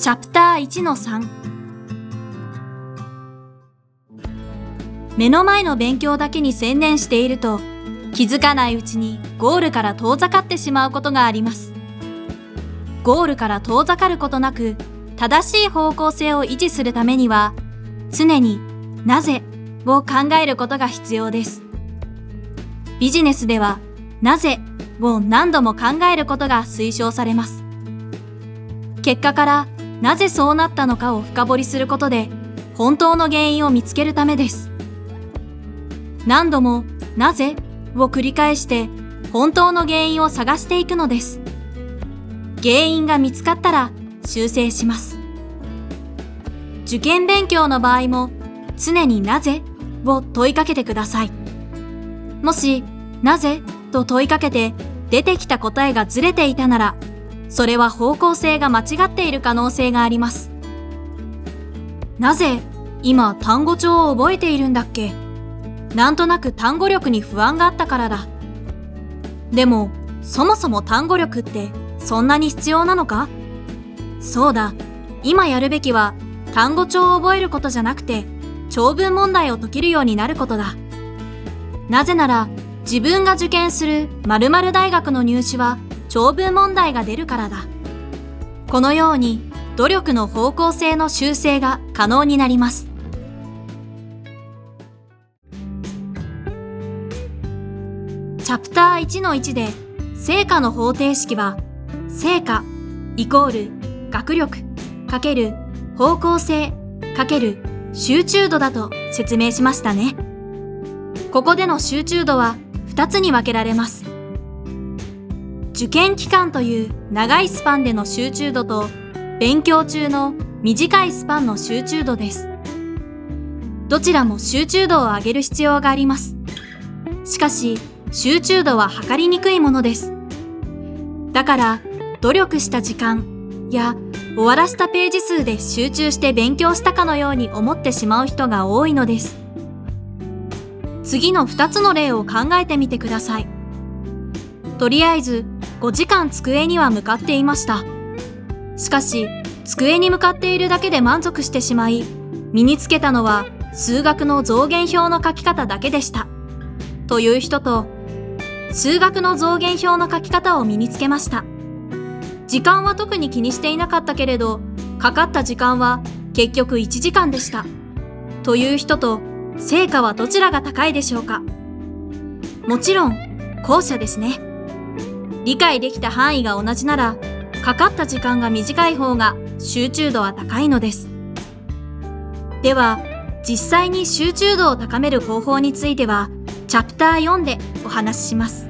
チャプター1の3目の前の勉強だけに専念していると気づかないうちにゴールから遠ざかってしまうことがあります。ゴールから遠ざかることなく正しい方向性を維持するためには常になぜを考えることが必要です。ビジネスではなぜを何度も考えることが推奨されます。結果からなぜそうなったのかを深掘りすることで本当の原因を見つけるためです。何度もなぜを繰り返して本当の原因を探していくのです。原因が見つかったら修正します。受験勉強の場合も常になぜを問いかけてください。もしなぜと問いかけて出てきた答えがずれていたならそれは方向性が間違っている可能性があります。なぜ今単語帳を覚えているんだっけ？なんとなく単語力に不安があったからだ。でも、そもそも単語力ってそんなに必要なのか？そうだ。今やるべきは単語帳を覚えることじゃなくて長文問題を解けるようになることだ。なぜなら自分が受験する〇〇大学の入試は長文問題が出るからだ。このように努力の方向性の修正が可能になります。チャプター1の1で成果の方程式は成果イコール学力かける方向性かける集中度だと説明しましたね。ここでの集中度は2つに分けられます。受験期間という長いスパンでの集中度と勉強中の短いスパンの集中度です。どちらも集中度を上げる必要があります。しかし、集中度は測りにくいものです。だから、努力した時間や終わらせたページ数で集中して勉強したかのように思ってしまう人が多いのです。次の2つの例を考えてみてください。とりあえず、5時間机には向かっていました。しかし、机に向かっているだけで満足してしまい、身につけたのは数学の増減表の書き方だけでした。という人と、数学の増減表の書き方を身につけました。時間は特に気にしていなかったけれど、かかった時間は結局1時間でした。という人と、成果はどちらが高いでしょうかもちろん、後者ですね。理解できた範囲が同じなら、かかった時間が短い方が集中度は高いのです。では、実際に集中度を高める方法については、チャプター4でお話しします。